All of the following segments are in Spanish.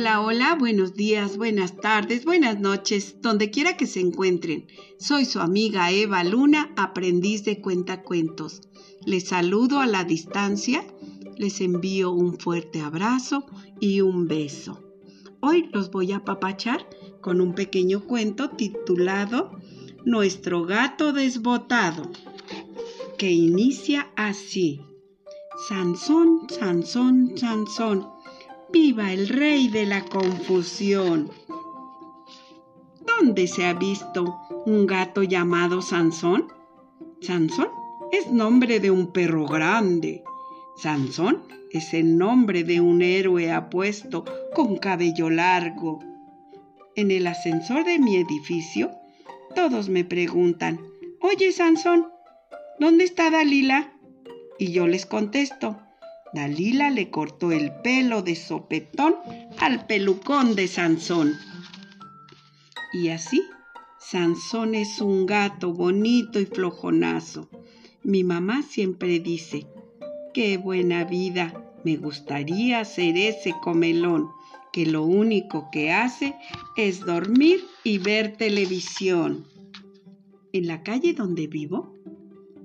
Hola, hola, buenos días, buenas tardes, buenas noches, donde quiera que se encuentren. Soy su amiga Eva Luna, aprendiz de cuentacuentos. Les saludo a la distancia, les envío un fuerte abrazo y un beso. Hoy los voy a papachar con un pequeño cuento titulado Nuestro gato desbotado, que inicia así. Sansón, Sansón, Sansón ¡Viva el rey de la confusión! ¿Dónde se ha visto un gato llamado Sansón? Sansón es nombre de un perro grande. Sansón es el nombre de un héroe apuesto con cabello largo. En el ascensor de mi edificio, todos me preguntan, Oye Sansón, ¿dónde está Dalila? Y yo les contesto, Dalila le cortó el pelo de sopetón al pelucón de Sansón. Y así, Sansón es un gato bonito y flojonazo. Mi mamá siempre dice, qué buena vida, me gustaría ser ese comelón que lo único que hace es dormir y ver televisión. En la calle donde vivo,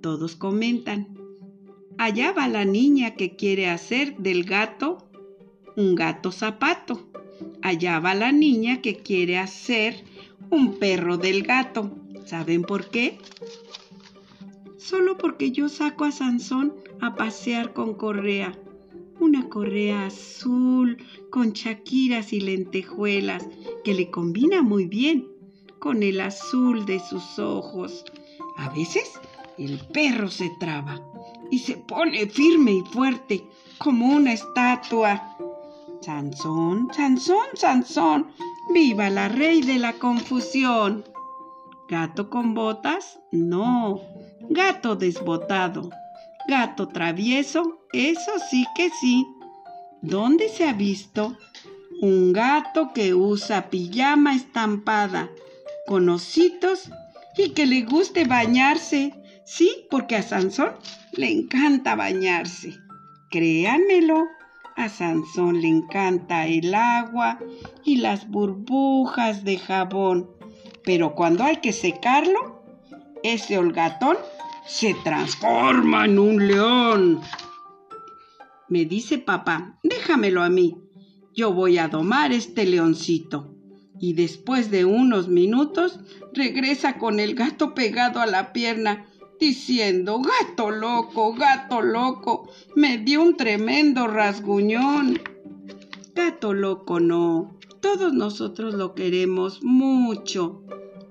todos comentan, Allá va la niña que quiere hacer del gato un gato zapato. Allá va la niña que quiere hacer un perro del gato. ¿Saben por qué? Solo porque yo saco a Sansón a pasear con correa. Una correa azul con chaquiras y lentejuelas que le combina muy bien con el azul de sus ojos. A veces el perro se traba y se pone firme y fuerte como una estatua. Sansón, Sansón, Sansón, viva la rey de la confusión. ¿Gato con botas? No, gato desbotado. Gato travieso, eso sí que sí. ¿Dónde se ha visto? Un gato que usa pijama estampada, con ositos y que le guste bañarse Sí, porque a Sansón le encanta bañarse. Créanmelo, a Sansón le encanta el agua y las burbujas de jabón. Pero cuando hay que secarlo, ese holgatón se transforma en un león. Me dice papá, déjamelo a mí. Yo voy a domar este leoncito. Y después de unos minutos regresa con el gato pegado a la pierna diciendo, gato loco, gato loco, me dio un tremendo rasguñón. Gato loco no, todos nosotros lo queremos mucho.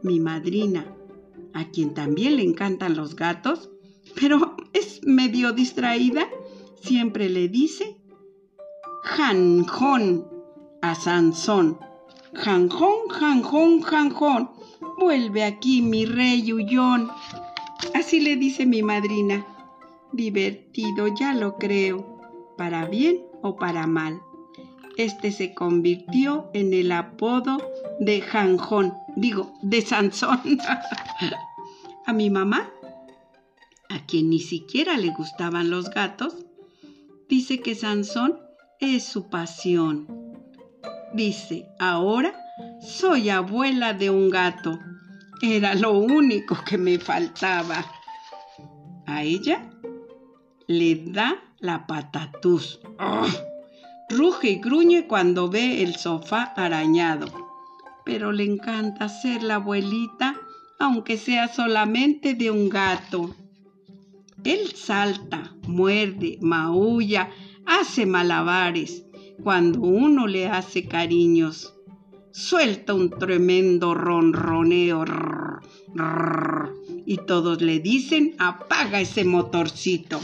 Mi madrina, a quien también le encantan los gatos, pero es medio distraída, siempre le dice Janjón a Sansón. Janjón, Janjón, Janjón, vuelve aquí mi rey huyón. Así le dice mi madrina. Divertido, ya lo creo, para bien o para mal. Este se convirtió en el apodo de Janjón, digo, de Sansón. a mi mamá, a quien ni siquiera le gustaban los gatos, dice que Sansón es su pasión. Dice, ahora soy abuela de un gato era lo único que me faltaba. A ella le da la patatús. Ruge y gruñe cuando ve el sofá arañado. Pero le encanta ser la abuelita, aunque sea solamente de un gato. Él salta, muerde, maulla, hace malabares cuando uno le hace cariños suelta un tremendo ronroneo y todos le dicen apaga ese motorcito.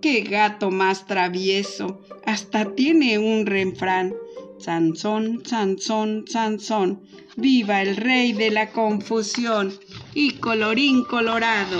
¡Qué gato más travieso! Hasta tiene un refrán. Sansón, Sansón, Sansón, viva el rey de la confusión y colorín colorado.